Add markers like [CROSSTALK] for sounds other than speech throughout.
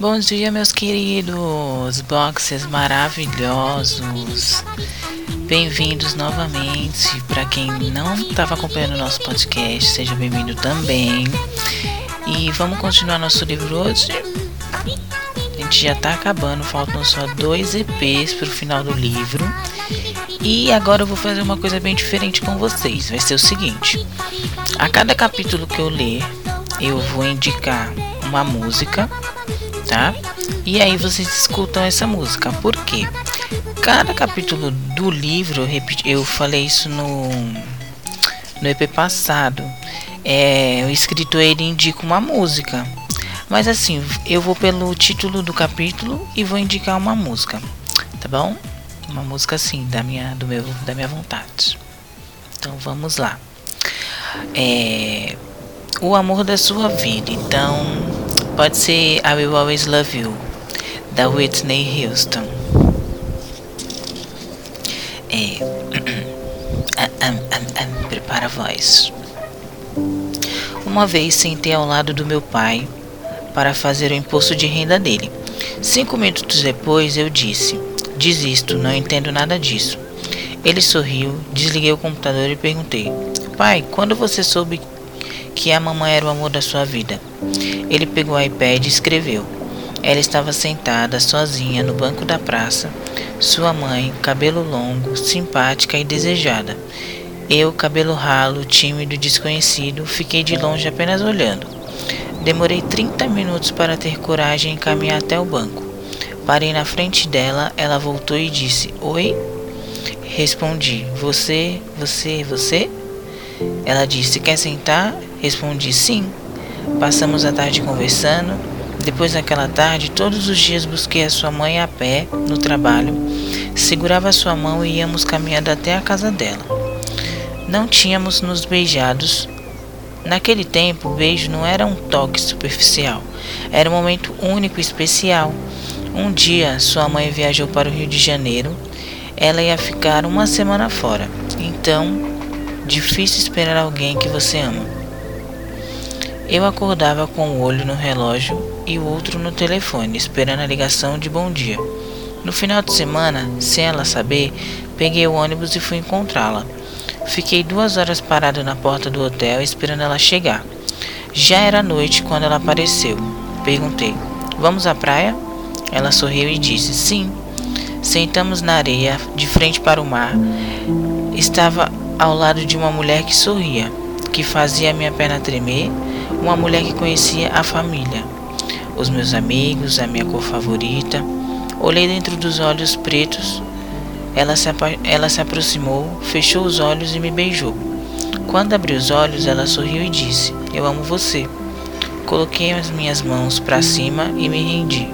Bom dia, meus queridos boxers maravilhosos. Bem-vindos novamente. Para quem não estava acompanhando o nosso podcast, seja bem-vindo também. E vamos continuar nosso livro hoje. A gente já está acabando, faltam só dois EPs para o final do livro. E agora eu vou fazer uma coisa bem diferente com vocês. Vai ser o seguinte: a cada capítulo que eu ler, eu vou indicar uma música, tá? E aí vocês escutam essa música. Por quê? Cada capítulo do livro, eu, falei isso no, no EP passado. É, o escritor ele indica uma música. Mas assim, eu vou pelo título do capítulo e vou indicar uma música, tá bom? Uma música assim, da minha, do meu, da minha vontade. Então vamos lá. É, o amor da sua vida. Então, pode ser I Will Always Love You, da Whitney Houston. É. [CLEARS THROAT] prepara a voz. Uma vez sentei ao lado do meu pai para fazer o imposto de renda dele. Cinco minutos depois eu disse: Desisto, não entendo nada disso. Ele sorriu, desliguei o computador e perguntei: Pai, quando você soube que a mamãe era o amor da sua vida. Ele pegou o iPad e escreveu. Ela estava sentada sozinha no banco da praça, sua mãe, cabelo longo, simpática e desejada. Eu, cabelo ralo, tímido e desconhecido, fiquei de longe apenas olhando. Demorei 30 minutos para ter coragem e caminhar até o banco. Parei na frente dela, ela voltou e disse: Oi? Respondi: Você, você, você? Ela disse: Quer sentar? Respondi: Sim. Passamos a tarde conversando. Depois daquela tarde, todos os dias busquei a sua mãe a pé, no trabalho. Segurava sua mão e íamos caminhando até a casa dela. Não tínhamos nos beijados. Naquele tempo, o beijo não era um toque superficial, era um momento único e especial. Um dia, sua mãe viajou para o Rio de Janeiro. Ela ia ficar uma semana fora. Então, Difícil esperar alguém que você ama. Eu acordava com um olho no relógio e o outro no telefone, esperando a ligação de bom dia. No final de semana, sem ela saber, peguei o ônibus e fui encontrá-la. Fiquei duas horas parado na porta do hotel esperando ela chegar. Já era noite quando ela apareceu. Perguntei: Vamos à praia? Ela sorriu e disse: Sim. Sentamos na areia, de frente para o mar. Estava ao lado de uma mulher que sorria, que fazia minha perna tremer, uma mulher que conhecia a família, os meus amigos, a minha cor favorita. Olhei dentro dos olhos pretos. Ela se, ela se aproximou, fechou os olhos e me beijou. Quando abri os olhos, ela sorriu e disse: Eu amo você. Coloquei as minhas mãos para cima e me rendi.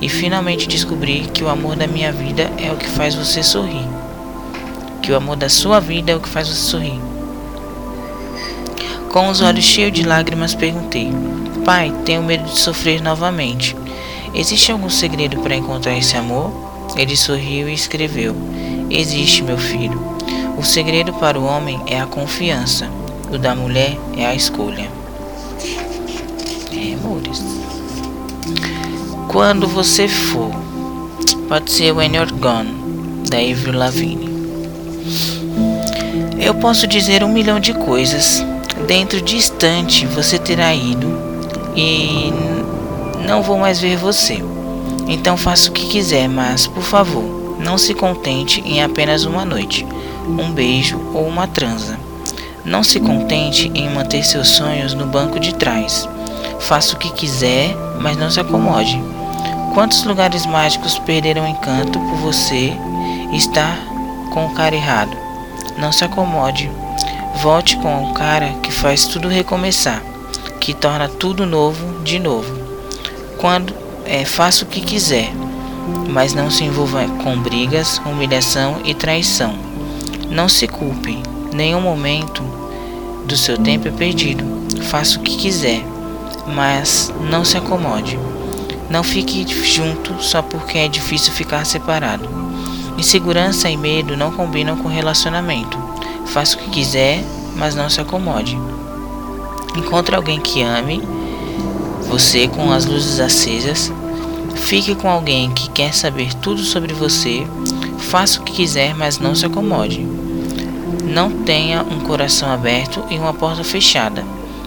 E finalmente descobri que o amor da minha vida é o que faz você sorrir que o amor da sua vida é o que faz você sorrir. Com os olhos cheios de lágrimas, perguntei: Pai, tenho medo de sofrer novamente. Existe algum segredo para encontrar esse amor? Ele sorriu e escreveu: Existe, meu filho. O segredo para o homem é a confiança, o da mulher é a escolha. É, amores. Quando você for, pode ser When You're Gone, da Avril Lavigne. Eu posso dizer um milhão de coisas. Dentro de instante você terá ido e não vou mais ver você. Então faça o que quiser, mas por favor, não se contente em apenas uma noite, um beijo ou uma transa. Não se contente em manter seus sonhos no banco de trás. Faça o que quiser, mas não se acomode. Quantos lugares mágicos perderam encanto por você estar com o cara errado? Não se acomode. Volte com o cara que faz tudo recomeçar, que torna tudo novo de novo. Quando é, faça o que quiser, mas não se envolva com brigas, humilhação e traição. Não se culpe, nenhum momento do seu tempo é perdido. Faça o que quiser, mas não se acomode. Não fique junto só porque é difícil ficar separado. Insegurança e medo não combinam com relacionamento. Faça o que quiser, mas não se acomode. Encontre alguém que ame você com as luzes acesas, Fique com alguém que quer saber tudo sobre você. Faça o que quiser, mas não se acomode. Não tenha um coração aberto e uma porta fechada.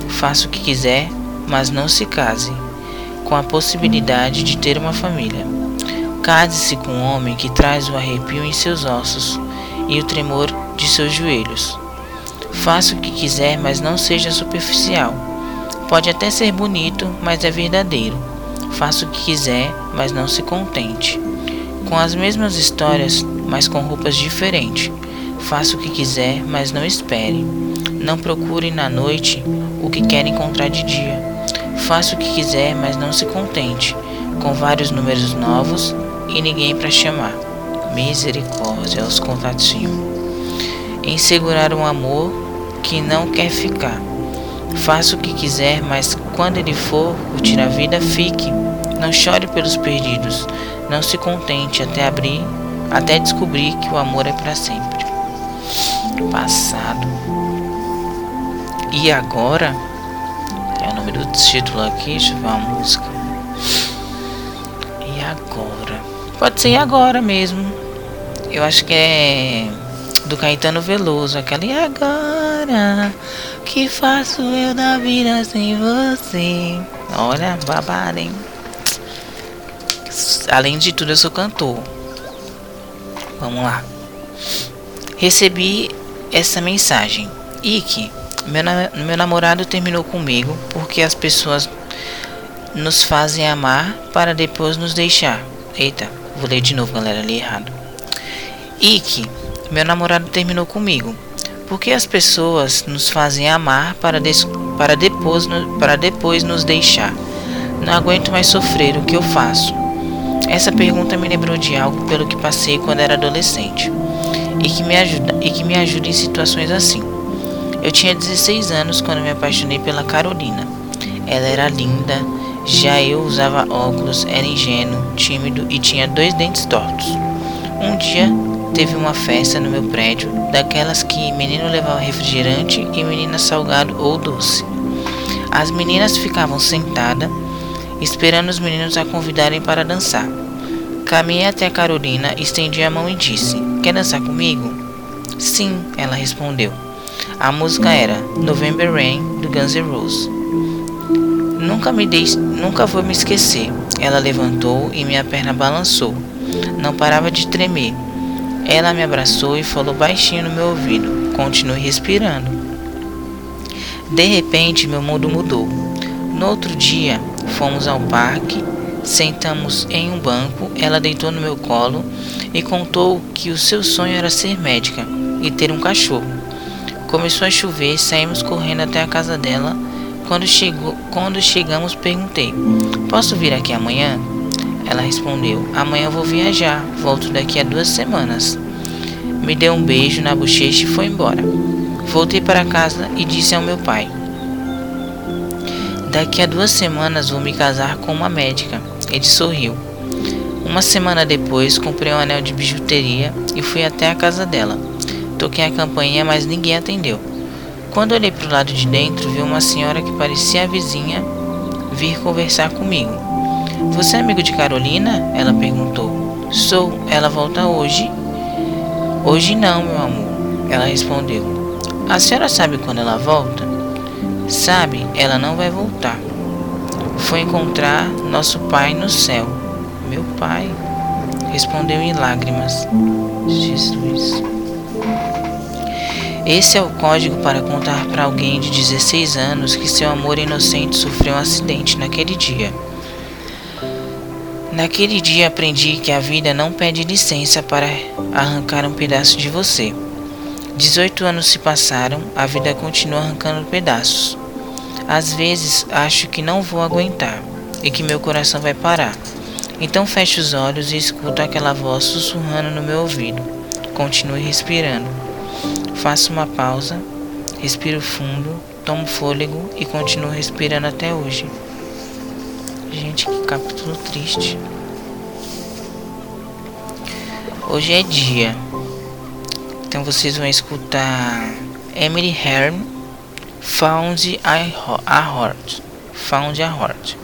Faça o que quiser, mas não se case, com a possibilidade de ter uma família. Case-se com um homem que traz o arrepio em seus ossos e o tremor de seus joelhos. Faça o que quiser, mas não seja superficial. Pode até ser bonito, mas é verdadeiro. Faça o que quiser, mas não se contente. Com as mesmas histórias, mas com roupas diferentes. Faça o que quiser, mas não espere. Não procure na noite o que quer encontrar de dia. Faça o que quiser, mas não se contente. Com vários números novos e ninguém para chamar. Misericórdia aos contatinhos. Em segurar um amor que não quer ficar. Faça o que quiser, mas quando ele for curtir a vida, fique. Não chore pelos perdidos. Não se contente até abrir, até descobrir que o amor é para sempre. Passado. E agora? É o nome do título aqui, deixa eu ver a música. E agora? Pode ser agora mesmo. Eu acho que é do Caetano Veloso, aquela e agora que faço eu da vida sem você? Olha, babado, hein? Além de tudo, eu sou cantor. Vamos lá. Recebi essa mensagem. Ike, meu, meu namorado terminou comigo porque as pessoas nos fazem amar para depois nos deixar. Eita, vou ler de novo, galera, li errado. Ike, meu namorado terminou comigo porque as pessoas nos fazem amar para, para, depois, para depois nos deixar. Não aguento mais sofrer o que eu faço. Essa pergunta me lembrou de algo pelo que passei quando era adolescente e que me ajuda, e que me ajuda em situações assim. Eu tinha 16 anos quando me apaixonei pela Carolina. Ela era linda, já eu usava óculos, era ingênuo, tímido e tinha dois dentes tortos. Um dia teve uma festa no meu prédio, daquelas que menino levava refrigerante e menina salgado ou doce. As meninas ficavam sentadas, esperando os meninos a convidarem para dançar. Caminhei até a Carolina, estendi a mão e disse: Quer dançar comigo? Sim, ela respondeu. A música era November Rain do Guns N' Roses. Nunca me dei, nunca vou me esquecer. Ela levantou e minha perna balançou. Não parava de tremer. Ela me abraçou e falou baixinho no meu ouvido: Continue respirando. De repente, meu mundo mudou. No outro dia, fomos ao parque Sentamos em um banco, ela deitou no meu colo e contou que o seu sonho era ser médica e ter um cachorro. Começou a chover, saímos correndo até a casa dela. Quando, chegou, quando chegamos, perguntei: Posso vir aqui amanhã? Ela respondeu: Amanhã vou viajar, volto daqui a duas semanas. Me deu um beijo na bochecha e foi embora. Voltei para casa e disse ao meu pai: Daqui a duas semanas vou me casar com uma médica. Ele sorriu. Uma semana depois, comprei um anel de bijuteria e fui até a casa dela. Toquei a campainha, mas ninguém atendeu. Quando olhei para o lado de dentro, vi uma senhora que parecia a vizinha vir conversar comigo. Você é amigo de Carolina? Ela perguntou. Sou. Ela volta hoje? Hoje não, meu amor. Ela respondeu. A senhora sabe quando ela volta? Sabe, ela não vai voltar foi encontrar nosso Pai no céu. Meu Pai respondeu em lágrimas. Jesus. Esse é o código para contar para alguém de 16 anos que seu amor inocente sofreu um acidente naquele dia. Naquele dia aprendi que a vida não pede licença para arrancar um pedaço de você. 18 anos se passaram, a vida continua arrancando pedaços. Às vezes acho que não vou aguentar e que meu coração vai parar. Então fecho os olhos e escuto aquela voz sussurrando no meu ouvido. Continue respirando. Faço uma pausa, respiro fundo, tomo fôlego e continuo respirando até hoje. Gente, que capítulo triste. Hoje é dia. Então vocês vão escutar Emily Herm Found a Heart. Found a Heart.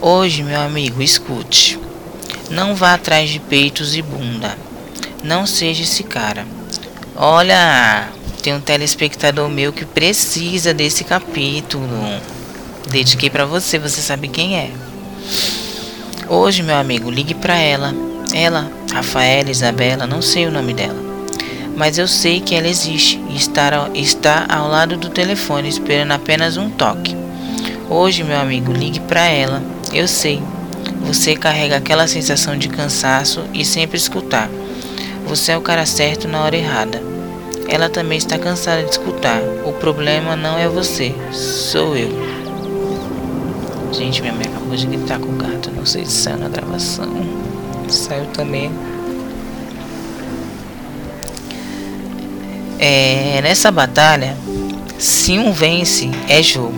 Hoje, meu amigo, escute. Não vá atrás de peitos e bunda. Não seja esse cara. Olha, tem um telespectador meu que precisa desse capítulo. Dediquei para você, você sabe quem é. Hoje, meu amigo, ligue para ela. Ela, Rafaela, Isabela, não sei o nome dela. Mas eu sei que ela existe e está, está ao lado do telefone esperando apenas um toque. Hoje, meu amigo, ligue para ela. Eu sei. Você carrega aquela sensação de cansaço e sempre escutar. Você é o cara certo na hora errada. Ela também está cansada de escutar. O problema não é você, sou eu. Gente, minha mãe acabou de gritar com o gato. Não sei se saiu na gravação. Saiu também. É, nessa batalha, se um vence, é jogo.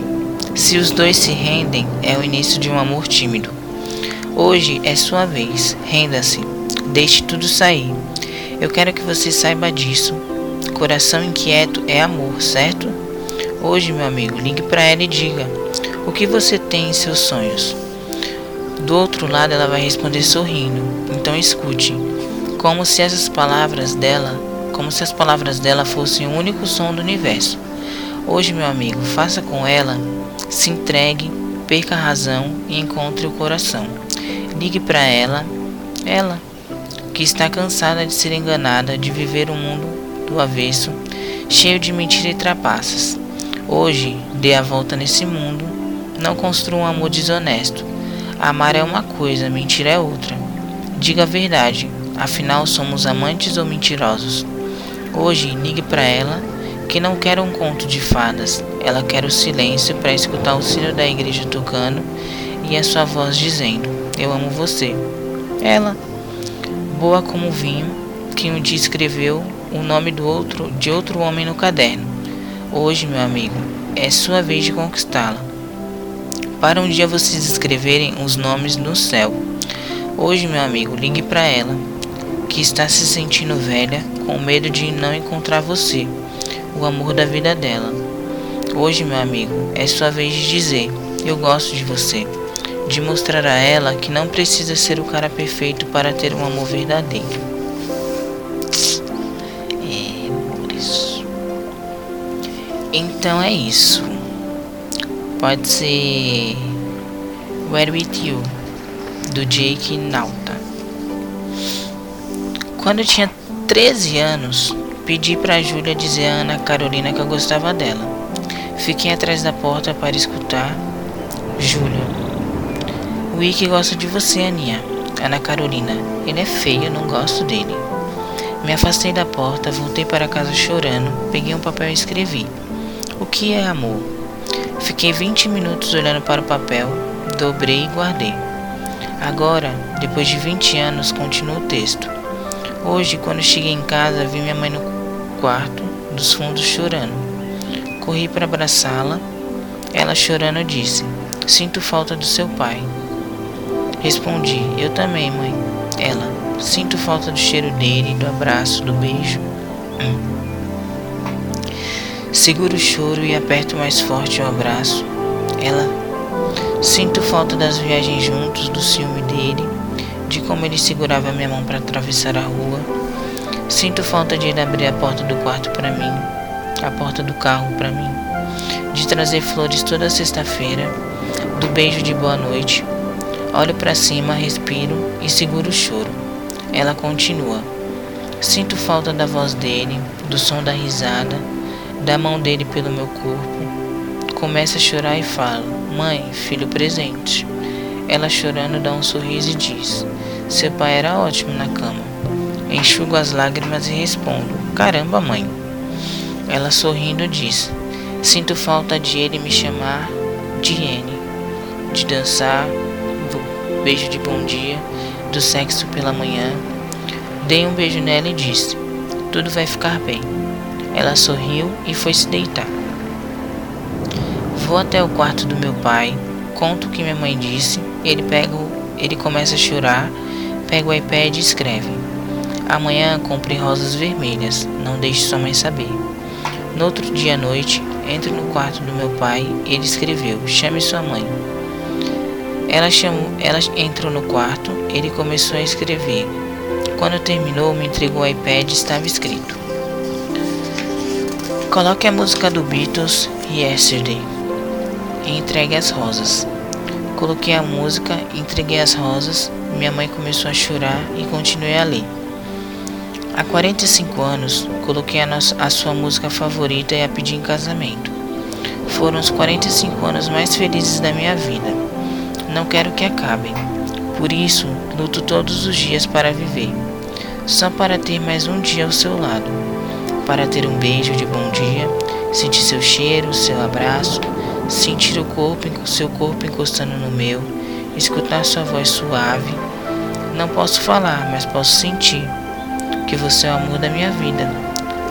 Se os dois se rendem, é o início de um amor tímido. Hoje é sua vez. Renda-se. Deixe tudo sair. Eu quero que você saiba disso. Coração inquieto é amor, certo? Hoje, meu amigo, ligue para ela e diga que você tem em seus sonhos. Do outro lado, ela vai responder sorrindo. Então escute, como se essas palavras dela, como se as palavras dela fossem o único som do universo. Hoje, meu amigo, faça com ela se entregue, perca a razão e encontre o coração. Ligue para ela, ela que está cansada de ser enganada, de viver um mundo do avesso, cheio de mentiras e trapaças. Hoje, dê a volta nesse mundo, não construa um amor desonesto. Amar é uma coisa, mentira é outra. Diga a verdade, afinal somos amantes ou mentirosos. Hoje, ligue para ela que não quer um conto de fadas, ela quer o silêncio para escutar o sino da igreja tocando e a sua voz dizendo: Eu amo você. Ela, boa como vinho, que um dia escreveu o nome do outro de outro homem no caderno. Hoje, meu amigo, é sua vez de conquistá-la. Para um dia vocês escreverem os nomes no céu. Hoje, meu amigo, ligue para ela, que está se sentindo velha, com medo de não encontrar você o amor da vida dela. Hoje, meu amigo, é sua vez de dizer: Eu gosto de você. De mostrar a ela que não precisa ser o cara perfeito para ter um amor verdadeiro. Então é isso. Pode ser Where With You, do Jake Nauta. Quando eu tinha 13 anos, Pedi para Júlia dizer a Ana Carolina que eu gostava dela. Fiquei atrás da porta para escutar. Júlia. O Ike gosta de você, Aninha. Ana Carolina. Ele é feio, não gosto dele. Me afastei da porta, voltei para casa chorando, peguei um papel e escrevi. O que é amor? Fiquei 20 minutos olhando para o papel, dobrei e guardei. Agora, depois de 20 anos, continuo o texto. Hoje, quando cheguei em casa, vi minha mãe no quarto dos fundos chorando. Corri para abraçá-la. Ela chorando disse: Sinto falta do seu pai. Respondi: Eu também, mãe. Ela: Sinto falta do cheiro dele, do abraço, do beijo. Hum. Seguro o choro e aperto mais forte o abraço. Ela: Sinto falta das viagens juntos, do ciúme dele, de como ele segurava minha mão para atravessar a rua Sinto falta de ele abrir a porta do quarto para mim, a porta do carro para mim, de trazer flores toda sexta-feira, do beijo de boa noite. Olho para cima, respiro e seguro o choro. Ela continua. Sinto falta da voz dele, do som da risada, da mão dele pelo meu corpo. Começa a chorar e falo: Mãe, filho presente. Ela chorando dá um sorriso e diz: Seu pai era ótimo na cama. Enxugo as lágrimas e respondo: Caramba, mãe. Ela sorrindo diz: Sinto falta de ele me chamar de N, de dançar, do beijo de bom dia, do sexo pela manhã. Dei um beijo nela e disse: Tudo vai ficar bem. Ela sorriu e foi se deitar. Vou até o quarto do meu pai, conto o que minha mãe disse, ele pega, ele começa a chorar, pega o iPad e escreve. Amanhã compre rosas vermelhas, não deixe sua mãe saber. No outro dia à noite, entre no quarto do meu pai ele escreveu: Chame sua mãe. Ela, chamou, ela entrou no quarto, ele começou a escrever. Quando terminou, me entregou o iPad e estava escrito: Coloque a música do Beatles Yesterday e entregue as rosas. Coloquei a música, entreguei as rosas, minha mãe começou a chorar e continuei a ler. Há 45 anos, coloquei a, nossa, a sua música favorita e a pedi em casamento. Foram os 45 anos mais felizes da minha vida. Não quero que acabem. Por isso, luto todos os dias para viver. Só para ter mais um dia ao seu lado. Para ter um beijo de bom dia, sentir seu cheiro, seu abraço, sentir o corpo, seu corpo encostando no meu, escutar sua voz suave. Não posso falar, mas posso sentir que você é o amor da minha vida.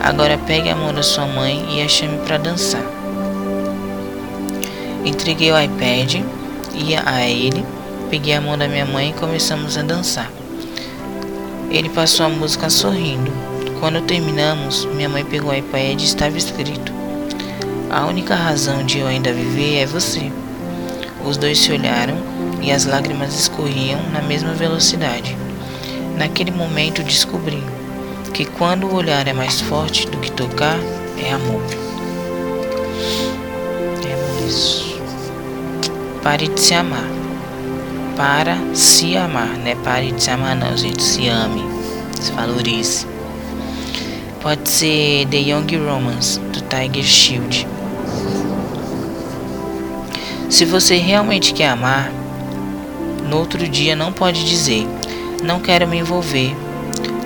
Agora pegue a mão da sua mãe e a chame para dançar. Entreguei o iPad e a ele, peguei a mão da minha mãe e começamos a dançar. Ele passou a música sorrindo. Quando terminamos, minha mãe pegou o iPad e estava escrito: A única razão de eu ainda viver é você. Os dois se olharam e as lágrimas escorriam na mesma velocidade. Naquele momento descobri que quando o olhar é mais forte do que tocar, é amor. É isso. Pare de se amar. Para se amar, né? Pare de se amar não, gente. Se ame. Se valorize. Pode ser The Young Romance, do Tiger Shield. Se você realmente quer amar, no outro dia não pode dizer, não quero me envolver,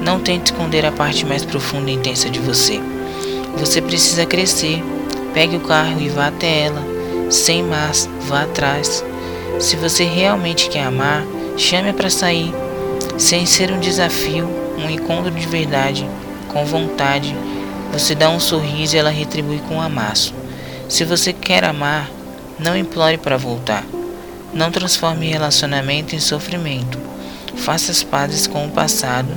não tente esconder a parte mais profunda e intensa de você. Você precisa crescer. Pegue o carro e vá até ela. Sem mais, vá atrás. Se você realmente quer amar, chame-a para sair. Sem ser um desafio, um encontro de verdade, com vontade. Você dá um sorriso e ela retribui com um amasso. Se você quer amar, não implore para voltar. Não transforme relacionamento em sofrimento. Faça as pazes com o passado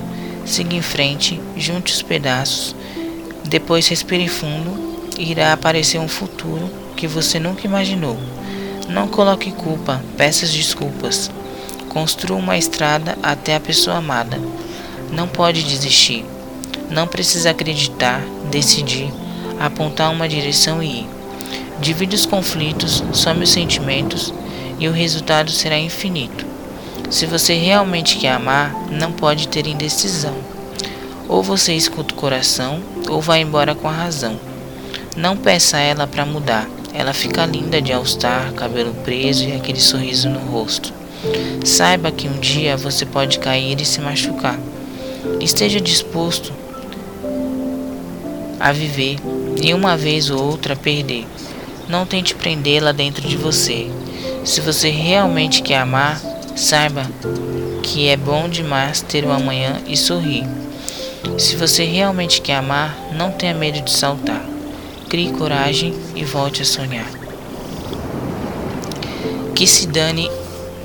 Siga em frente, junte os pedaços, depois respire fundo e irá aparecer um futuro que você nunca imaginou. Não coloque culpa, peça desculpas. Construa uma estrada até a pessoa amada. Não pode desistir. Não precisa acreditar, decidir, apontar uma direção e ir. Divide os conflitos, some os sentimentos e o resultado será infinito. Se você realmente quer amar, não pode ter indecisão. Ou você escuta o coração, ou vai embora com a razão. Não peça a ela para mudar. Ela fica linda de all-star, cabelo preso e aquele sorriso no rosto. Saiba que um dia você pode cair e se machucar. Esteja disposto a viver e uma vez ou outra perder. Não tente prendê-la dentro de você. Se você realmente quer amar, Saiba que é bom demais ter o amanhã e sorrir. Se você realmente quer amar, não tenha medo de saltar. Crie coragem e volte a sonhar. Que se dane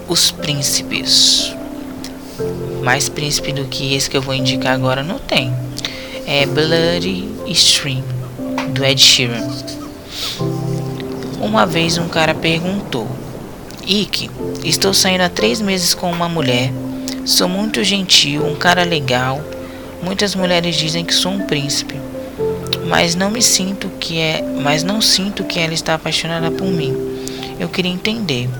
os príncipes. Mais príncipe do que esse que eu vou indicar agora não tem. É Bloody Stream, do Ed Sheeran. Uma vez um cara perguntou Ike, estou saindo há três meses com uma mulher. Sou muito gentil, um cara legal. Muitas mulheres dizem que sou um príncipe, mas não me sinto que é, mas não sinto que ela está apaixonada por mim. Eu queria entender.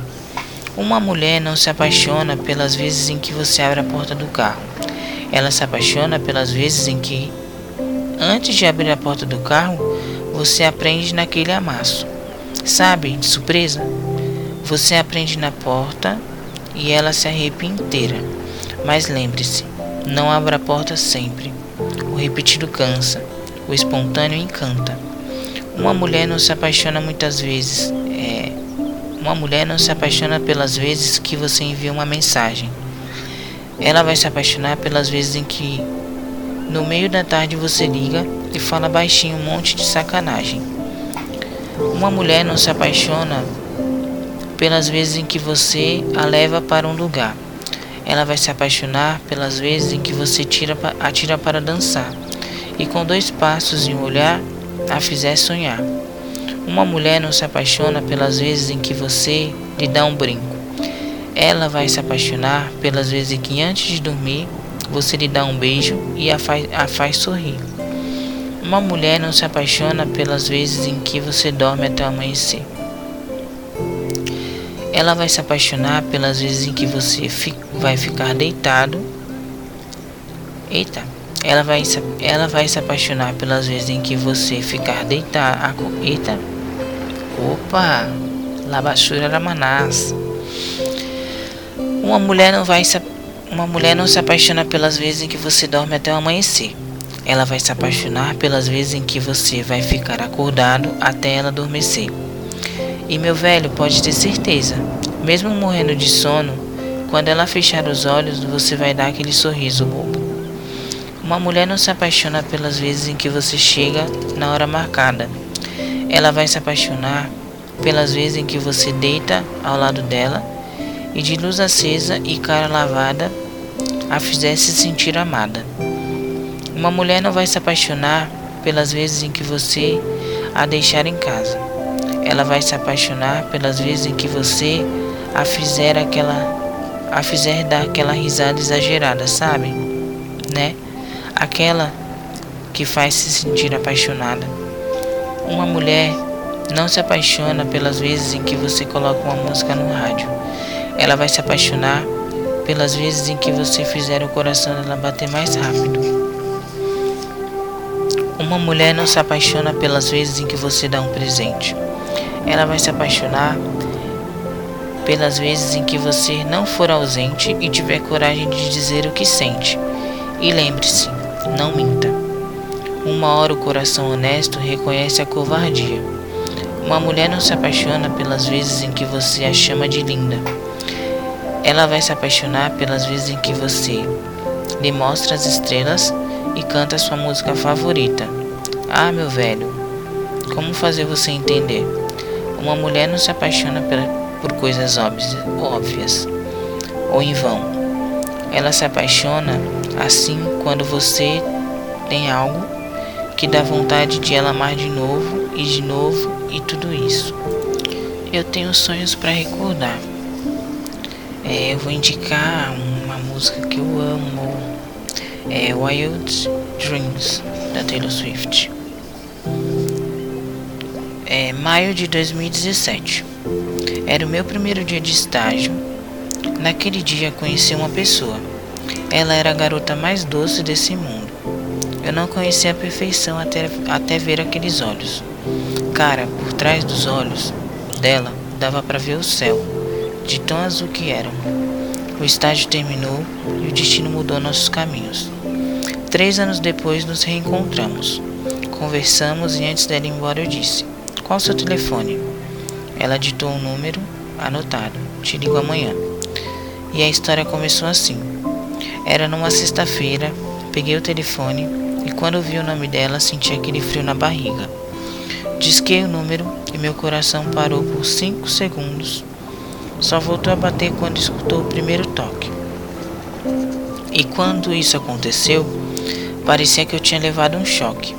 Uma mulher não se apaixona pelas vezes em que você abre a porta do carro. Ela se apaixona pelas vezes em que, antes de abrir a porta do carro, você aprende naquele amasso. Sabe, de surpresa? Você aprende na porta e ela se arrepia inteira. Mas lembre-se, não abra a porta sempre. O repetido cansa, o espontâneo encanta. Uma mulher não se apaixona muitas vezes. É, uma mulher não se apaixona pelas vezes que você envia uma mensagem. Ela vai se apaixonar pelas vezes em que no meio da tarde você liga e fala baixinho um monte de sacanagem. Uma mulher não se apaixona pelas vezes em que você a leva para um lugar. Ela vai se apaixonar pelas vezes em que você tira, a tira para dançar e com dois passos e um olhar a fizer sonhar. Uma mulher não se apaixona pelas vezes em que você lhe dá um brinco. Ela vai se apaixonar pelas vezes em que antes de dormir você lhe dá um beijo e a faz, a faz sorrir. Uma mulher não se apaixona pelas vezes em que você dorme até amanhecer. Ela vai se apaixonar pelas vezes em que você fi, vai ficar deitado. Eita. Ela vai, ela vai se apaixonar pelas vezes em que você ficar deitado. Eita. Opa. Labachura Ramanás. Uma mulher não vai se uma mulher não se apaixona pelas vezes em que você dorme até o amanhecer. Ela vai se apaixonar pelas vezes em que você vai ficar acordado até ela adormecer. E meu velho, pode ter certeza, mesmo morrendo de sono, quando ela fechar os olhos, você vai dar aquele sorriso bobo. Uma mulher não se apaixona pelas vezes em que você chega na hora marcada. Ela vai se apaixonar pelas vezes em que você deita ao lado dela e de luz acesa e cara lavada a fizesse sentir amada. Uma mulher não vai se apaixonar pelas vezes em que você a deixar em casa. Ela vai se apaixonar pelas vezes em que você a fizer aquela a fizer dar aquela risada exagerada, sabe? Né? Aquela que faz se sentir apaixonada. Uma mulher não se apaixona pelas vezes em que você coloca uma música no rádio. Ela vai se apaixonar pelas vezes em que você fizer o coração dela bater mais rápido. Uma mulher não se apaixona pelas vezes em que você dá um presente. Ela vai se apaixonar pelas vezes em que você não for ausente e tiver coragem de dizer o que sente. E lembre-se, não minta. Uma hora o coração honesto reconhece a covardia. Uma mulher não se apaixona pelas vezes em que você a chama de linda. Ela vai se apaixonar pelas vezes em que você lhe mostra as estrelas e canta sua música favorita. Ah, meu velho, como fazer você entender? Uma mulher não se apaixona por coisas óbvias ou em vão. Ela se apaixona assim quando você tem algo que dá vontade de ela amar de novo e de novo e tudo isso. Eu tenho sonhos para recordar. É, eu vou indicar uma música que eu amo, é Wild Dreams da Taylor Swift. É maio de 2017. Era o meu primeiro dia de estágio. Naquele dia conheci uma pessoa. Ela era a garota mais doce desse mundo. Eu não conhecia a perfeição até, até ver aqueles olhos. Cara, por trás dos olhos dela dava para ver o céu de tão azul que eram. O estágio terminou e o destino mudou nossos caminhos. Três anos depois nos reencontramos. Conversamos e antes dela ir embora eu disse: Qual seu telefone? Ela ditou um número anotado: Te ligo amanhã. E a história começou assim. Era numa sexta-feira, peguei o telefone e quando vi o nome dela senti aquele frio na barriga. Disquei o número e meu coração parou por cinco segundos só voltou a bater quando escutou o primeiro toque. E quando isso aconteceu, parecia que eu tinha levado um choque.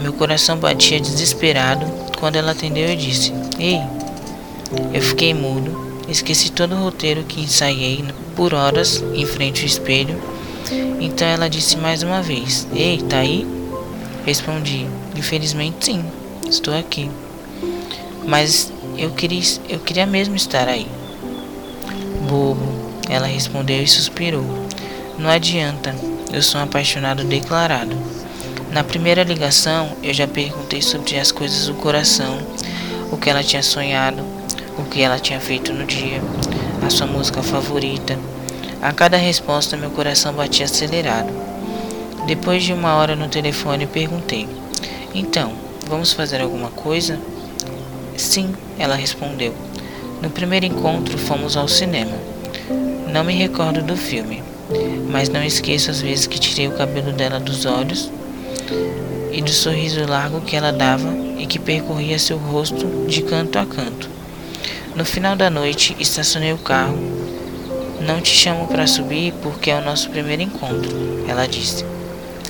Meu coração batia desesperado quando ela atendeu e disse: Ei! Eu fiquei mudo, esqueci todo o roteiro que ensaiei por horas em frente ao espelho. Então ela disse mais uma vez: Ei, tá aí? Respondi: Infelizmente sim, estou aqui. Mas eu queria, eu queria mesmo estar aí. Bobo, ela respondeu e suspirou. Não adianta, eu sou um apaixonado declarado. Na primeira ligação, eu já perguntei sobre as coisas do coração, o que ela tinha sonhado, o que ela tinha feito no dia, a sua música favorita. A cada resposta, meu coração batia acelerado. Depois de uma hora no telefone, perguntei: Então, vamos fazer alguma coisa? Sim, ela respondeu. No primeiro encontro, fomos ao cinema. Não me recordo do filme, mas não esqueço as vezes que tirei o cabelo dela dos olhos e do sorriso largo que ela dava e que percorria seu rosto de canto a canto. No final da noite, estacionei o carro. Não te chamo para subir porque é o nosso primeiro encontro, ela disse.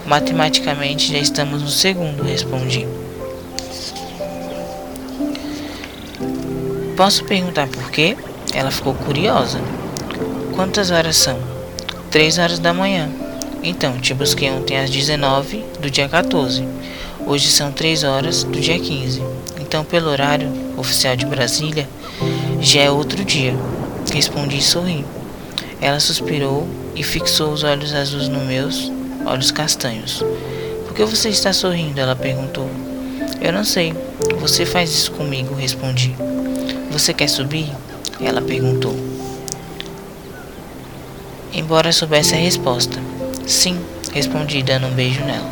Matematicamente já estamos no segundo, respondi. Posso perguntar por quê? Ela ficou curiosa. Quantas horas são? Três horas da manhã. Então, te busquei ontem às 19 do dia 14. Hoje são 3 horas do dia 15. Então, pelo horário oficial de Brasília, já é outro dia. Respondi sorrindo. Ela suspirou e fixou os olhos azuis nos meus olhos castanhos. Por que você está sorrindo? Ela perguntou. Eu não sei. Você faz isso comigo, respondi. Você quer subir? Ela perguntou. Embora soubesse a resposta. Sim, respondi dando um beijo nela.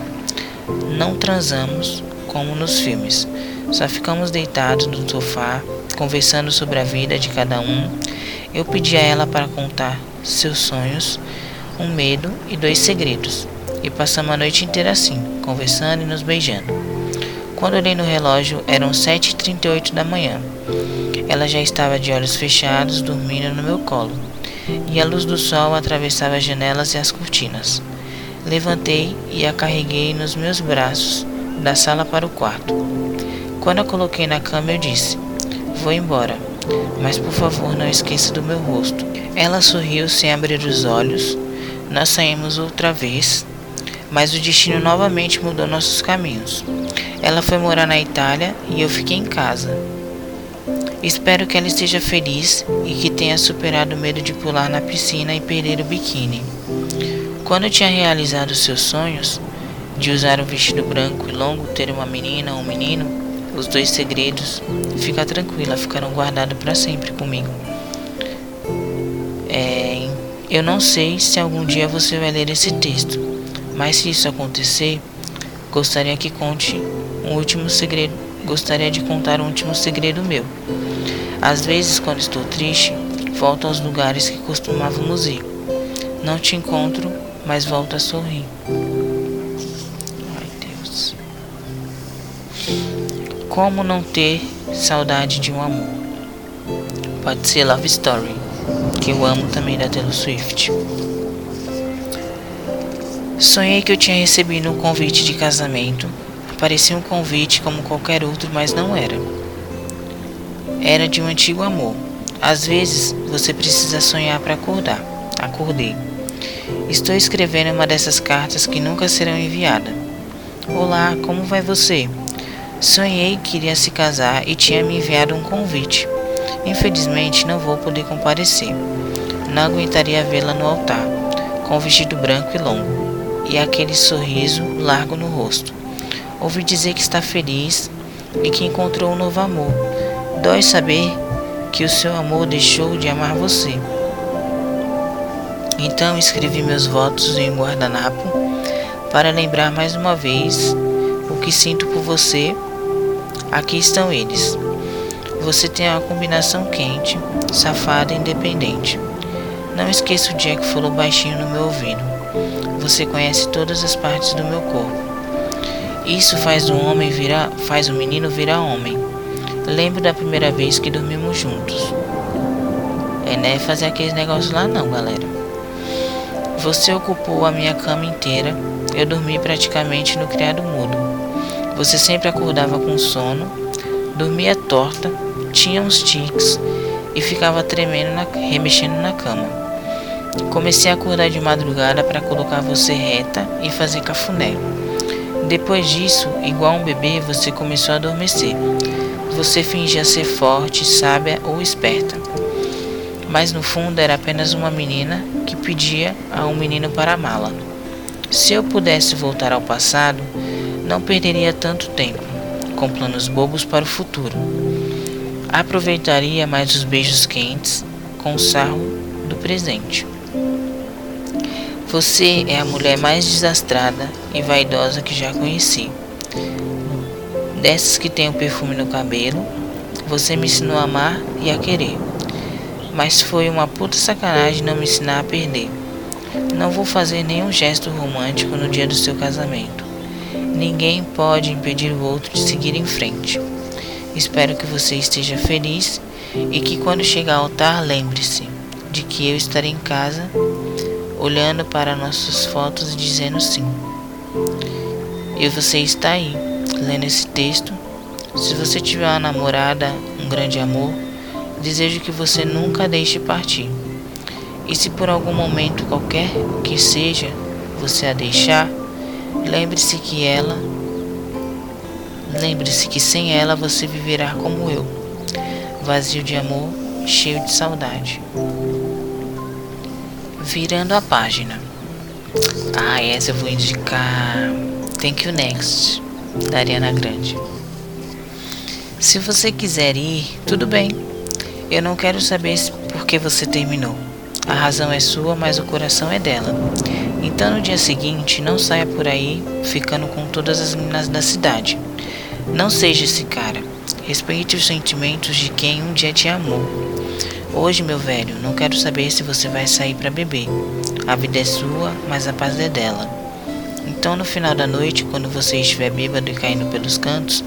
Não transamos como nos filmes. Só ficamos deitados no sofá, conversando sobre a vida de cada um. Eu pedi a ela para contar seus sonhos, um medo e dois segredos. E passamos a noite inteira assim, conversando e nos beijando. Quando olhei no relógio, eram 7h38 da manhã. Ela já estava de olhos fechados, dormindo no meu colo, e a luz do sol atravessava as janelas e as cortinas. Levantei e a carreguei nos meus braços, da sala para o quarto. Quando a coloquei na cama, eu disse: Vou embora, mas por favor não esqueça do meu rosto. Ela sorriu sem abrir os olhos. Nós saímos outra vez, mas o destino novamente mudou nossos caminhos. Ela foi morar na Itália e eu fiquei em casa. Espero que ela esteja feliz e que tenha superado o medo de pular na piscina e perder o biquíni. Quando tinha realizado seus sonhos, de usar um vestido branco e longo, ter uma menina ou um menino, os dois segredos, fica tranquila, ficarão guardados para sempre comigo. É, eu não sei se algum dia você vai ler esse texto, mas se isso acontecer, gostaria que conte um último segredo. Gostaria de contar um último segredo meu. Às vezes, quando estou triste, volto aos lugares que costumávamos ir. Não te encontro, mas volto a sorrir. Ai, Deus. Como não ter saudade de um amor? Pode ser Love Story que eu amo também da Taylor Swift. Sonhei que eu tinha recebido um convite de casamento. Parecia um convite como qualquer outro, mas não era. Era de um antigo amor. Às vezes você precisa sonhar para acordar. Acordei. Estou escrevendo uma dessas cartas que nunca serão enviadas. Olá, como vai você? Sonhei que iria se casar e tinha me enviado um convite. Infelizmente não vou poder comparecer. Não aguentaria vê-la no altar, com o vestido branco e longo, e aquele sorriso largo no rosto. Ouvi dizer que está feliz e que encontrou um novo amor. Dói saber que o seu amor deixou de amar você. Então escrevi meus votos em um guardanapo para lembrar mais uma vez o que sinto por você. Aqui estão eles. Você tem uma combinação quente, safada e independente. Não esqueça o dia que falou baixinho no meu ouvido. Você conhece todas as partes do meu corpo. Isso faz o homem virar, faz o menino virar homem. Lembro da primeira vez que dormimos juntos. É, né? Fazer aqueles negócios lá não, galera. Você ocupou a minha cama inteira. Eu dormi praticamente no criado mudo. Você sempre acordava com sono, dormia torta tinha uns tics e ficava tremendo, na, remexendo na cama. Comecei a acordar de madrugada para colocar você reta e fazer cafuné. Depois disso, igual um bebê, você começou a adormecer. Você fingia ser forte, sábia ou esperta. Mas no fundo era apenas uma menina que pedia a um menino para amá-la. Se eu pudesse voltar ao passado, não perderia tanto tempo com planos bobos para o futuro. Aproveitaria mais os beijos quentes com o sarro do presente. Você é a mulher mais desastrada e vaidosa que já conheci. Dessas que tem o perfume no cabelo, você me ensinou a amar e a querer. Mas foi uma puta sacanagem não me ensinar a perder. Não vou fazer nenhum gesto romântico no dia do seu casamento. Ninguém pode impedir o outro de seguir em frente. Espero que você esteja feliz e que quando chegar ao altar, lembre-se de que eu estarei em casa olhando para nossas fotos e dizendo sim. E você está aí, lendo esse texto. Se você tiver uma namorada, um grande amor, desejo que você nunca deixe partir. E se por algum momento qualquer que seja você a deixar, lembre-se que ela lembre-se que sem ela você viverá como eu, vazio de amor, cheio de saudade. Virando a página. Ah, essa eu vou indicar Thank You Next, da Ariana Grande. Se você quiser ir, tudo bem. Eu não quero saber por que você terminou. A razão é sua, mas o coração é dela. Então no dia seguinte, não saia por aí ficando com todas as meninas da cidade. Não seja esse cara. Respeite os sentimentos de quem um dia te amou. Hoje, meu velho, não quero saber se você vai sair para beber. A vida é sua, mas a paz é dela. Então, no final da noite, quando você estiver bêbado e caindo pelos cantos,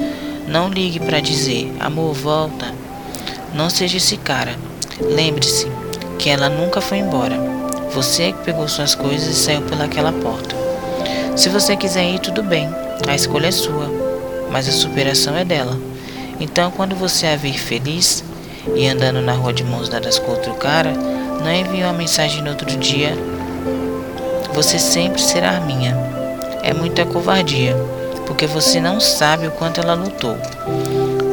não ligue para dizer, amor, volta. Não seja esse cara. Lembre-se que ela nunca foi embora. Você é que pegou suas coisas e saiu pelaquela porta. Se você quiser ir, tudo bem. A escolha é sua, mas a superação é dela. Então, quando você a vir feliz e andando na rua de mãos dadas com outro cara, não envie uma mensagem no outro dia. Você sempre será minha. É muita covardia porque você não sabe o quanto ela lutou.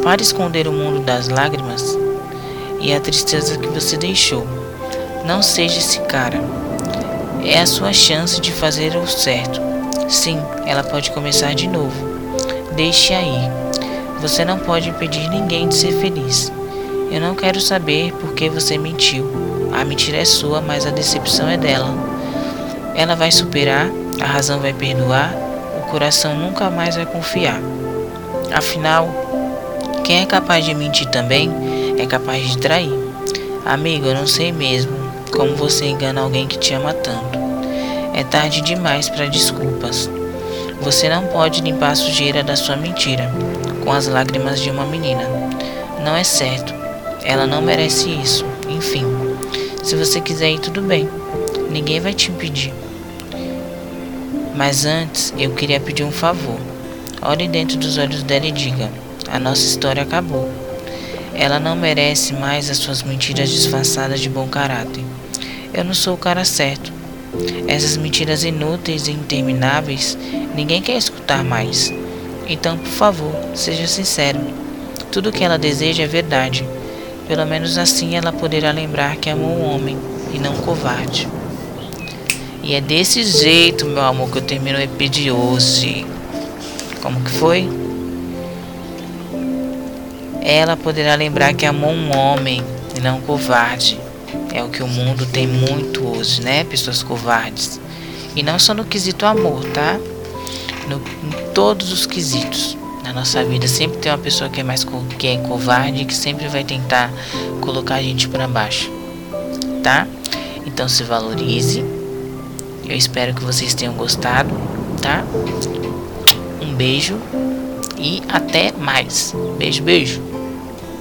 Para esconder o mundo das lágrimas e a tristeza que você deixou. Não seja esse cara. É a sua chance de fazer o certo. Sim, ela pode começar de novo. Deixe aí. Você não pode impedir ninguém de ser feliz. Eu não quero saber por que você mentiu. A mentira é sua, mas a decepção é dela. Ela vai superar, a razão vai perdoar coração nunca mais vai confiar. Afinal, quem é capaz de mentir também é capaz de trair. Amigo, eu não sei mesmo como você engana alguém que te ama tanto. É tarde demais para desculpas. Você não pode limpar a sujeira da sua mentira com as lágrimas de uma menina. Não é certo. Ela não merece isso. Enfim, se você quiser ir, tudo bem. Ninguém vai te impedir. Mas antes, eu queria pedir um favor. Olhe dentro dos olhos dela e diga: a nossa história acabou. Ela não merece mais as suas mentiras disfarçadas de bom caráter. Eu não sou o cara certo. Essas mentiras inúteis e intermináveis, ninguém quer escutar mais. Então, por favor, seja sincero. Tudo o que ela deseja é verdade. Pelo menos assim ela poderá lembrar que amou um homem e não um covarde. E é desse jeito, meu amor, que eu termino o EP de hoje. Como que foi? Ela poderá lembrar que amou um homem e não um covarde. É o que o mundo tem muito hoje, né? Pessoas covardes. E não só no quesito amor, tá? No, em todos os quesitos. Na nossa vida sempre tem uma pessoa que é mais que é covarde que sempre vai tentar colocar a gente para baixo, tá? Então se valorize eu espero que vocês tenham gostado, tá? Um beijo e até mais. Beijo, beijo.